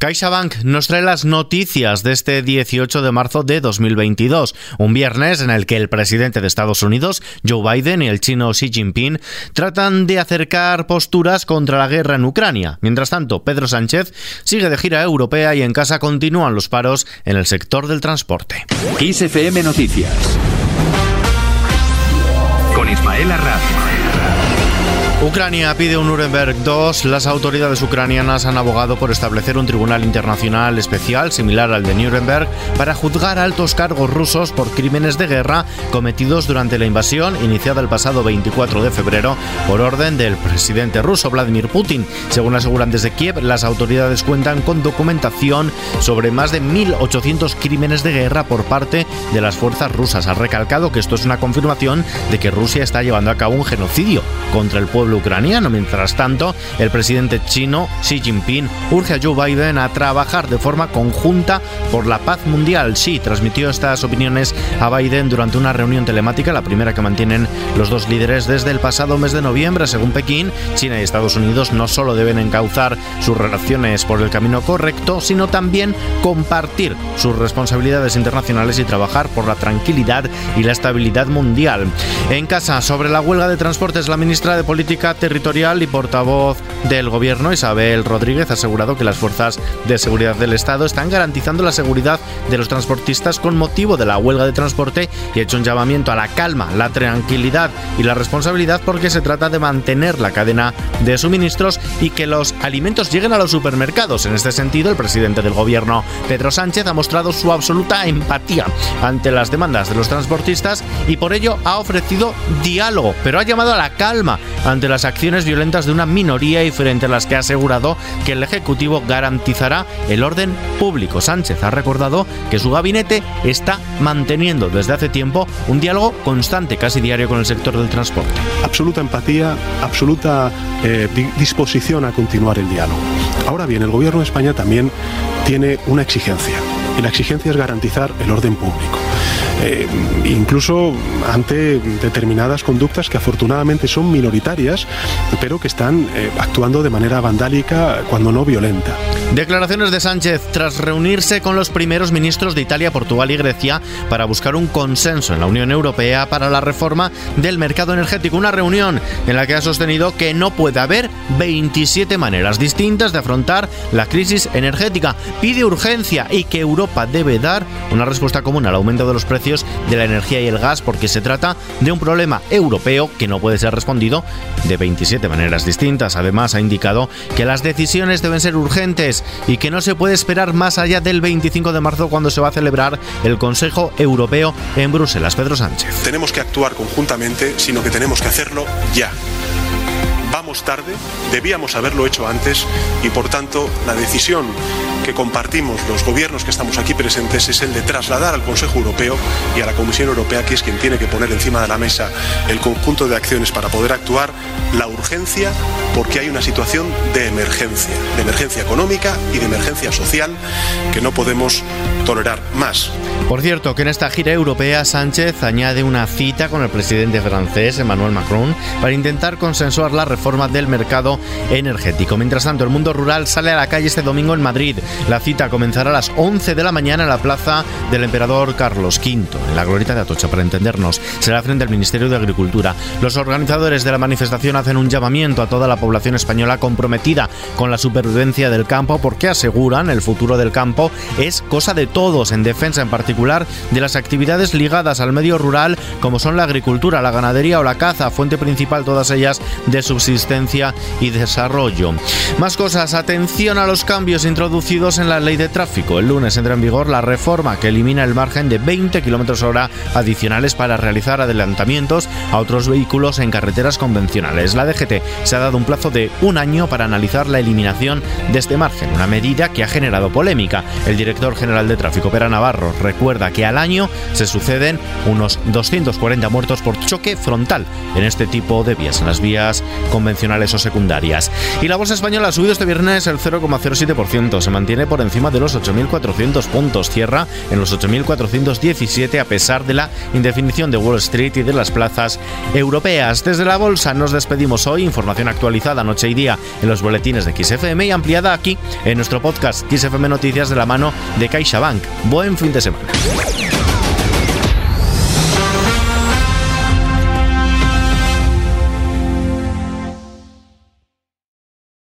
CaixaBank nos trae las noticias de este 18 de marzo de 2022, un viernes en el que el presidente de Estados Unidos, Joe Biden, y el chino Xi Jinping tratan de acercar posturas contra la guerra en Ucrania. Mientras tanto, Pedro Sánchez sigue de gira europea y en casa continúan los paros en el sector del transporte. XFM Noticias con Ismael Arraz. Ucrania pide un Nuremberg II. Las autoridades ucranianas han abogado por establecer un tribunal internacional especial similar al de Nuremberg para juzgar altos cargos rusos por crímenes de guerra cometidos durante la invasión iniciada el pasado 24 de febrero por orden del presidente ruso Vladimir Putin. Según aseguran desde Kiev, las autoridades cuentan con documentación sobre más de 1.800 crímenes de guerra por parte de las fuerzas rusas. Ha recalcado que esto es una confirmación de que Rusia está llevando a cabo un genocidio contra el pueblo ucraniano. Mientras tanto, el presidente chino Xi Jinping urge a Joe Biden a trabajar de forma conjunta por la paz mundial. Xi transmitió estas opiniones a Biden durante una reunión telemática, la primera que mantienen los dos líderes desde el pasado mes de noviembre. Según Pekín, China y Estados Unidos no solo deben encauzar sus relaciones por el camino correcto, sino también compartir sus responsabilidades internacionales y trabajar por la tranquilidad y la estabilidad mundial. En casa, sobre la huelga de transportes, la ministra de Política Territorial y portavoz del Gobierno, Isabel Rodríguez, ha asegurado que las fuerzas de seguridad del Estado están garantizando la seguridad de los transportistas con motivo de la huelga de transporte y ha hecho un llamamiento a la calma, la tranquilidad y la responsabilidad porque se trata de mantener la cadena de suministros y que los alimentos lleguen a los supermercados. En este sentido, el presidente del Pedro Sánchez, ha mostrado su absoluta empatía ante las demandas de los transportistas y por ello ha ofrecido diálogo, pero ha llamado a la calma ante las acciones violentas de una minoría y frente a las que ha asegurado que el Ejecutivo garantizará el orden público. Sánchez ha recordado que su gabinete está manteniendo desde hace tiempo un diálogo constante, casi diario, con el sector del transporte. Absoluta empatía, absoluta eh, disposición a continuar el diálogo. Ahora bien, el Gobierno de España también tiene una exigencia y la exigencia es garantizar el orden público. Eh, incluso ante determinadas conductas que afortunadamente son minoritarias, pero que están eh, actuando de manera vandálica, cuando no violenta. Declaraciones de Sánchez tras reunirse con los primeros ministros de Italia, Portugal y Grecia para buscar un consenso en la Unión Europea para la reforma del mercado energético. Una reunión en la que ha sostenido que no puede haber 27 maneras distintas de afrontar la crisis energética. Pide urgencia y que Europa debe dar una respuesta común al aumento de los precios de la energía y el gas porque se trata de un problema europeo que no puede ser respondido de 27 maneras distintas. Además, ha indicado que las decisiones deben ser urgentes y que no se puede esperar más allá del 25 de marzo cuando se va a celebrar el Consejo Europeo en Bruselas. Pedro Sánchez. Tenemos que actuar conjuntamente, sino que tenemos que hacerlo ya vamos tarde, debíamos haberlo hecho antes y por tanto la decisión que compartimos los gobiernos que estamos aquí presentes es el de trasladar al Consejo Europeo y a la Comisión Europea, que es quien tiene que poner encima de la mesa el conjunto de acciones para poder actuar, la urgencia porque hay una situación de emergencia, de emergencia económica y de emergencia social que no podemos tolerar más. Por cierto, que en esta gira europea Sánchez añade una cita con el presidente francés Emmanuel Macron para intentar consensuar la reforma del mercado energético. Mientras tanto, el mundo rural sale a la calle este domingo en Madrid. La cita comenzará a las 11 de la mañana en la plaza del emperador Carlos V, en la glorieta de Atocha, para entendernos. Será frente al Ministerio de Agricultura. Los organizadores de la manifestación hacen un llamamiento a toda la población española comprometida con la supervivencia del campo porque aseguran el futuro del campo es cosa de todos, en defensa en particular de las actividades ligadas al medio rural como son la agricultura, la ganadería o la caza, fuente principal todas ellas de subsistencia y desarrollo. Más cosas, atención a los cambios introducidos en la ley de tráfico. El lunes entra en vigor la reforma que elimina el margen de 20 km hora adicionales para realizar adelantamientos a otros vehículos en carreteras convencionales. La DGT se ha dado un plazo de un año para analizar la eliminación de este margen, una medida que ha generado polémica. El director general de tráfico, Pera Navarro, recuerda recuerda que al año se suceden unos 240 muertos por choque frontal en este tipo de vías, en las vías convencionales o secundarias. Y la bolsa española ha subido este viernes el 0,07%, se mantiene por encima de los 8.400 puntos, cierra en los 8.417 a pesar de la indefinición de Wall Street y de las plazas europeas. Desde la bolsa nos despedimos hoy, información actualizada noche y día en los boletines de XFM y ampliada aquí en nuestro podcast XFM Noticias de la mano de CaixaBank. Buen fin de semana. Woo!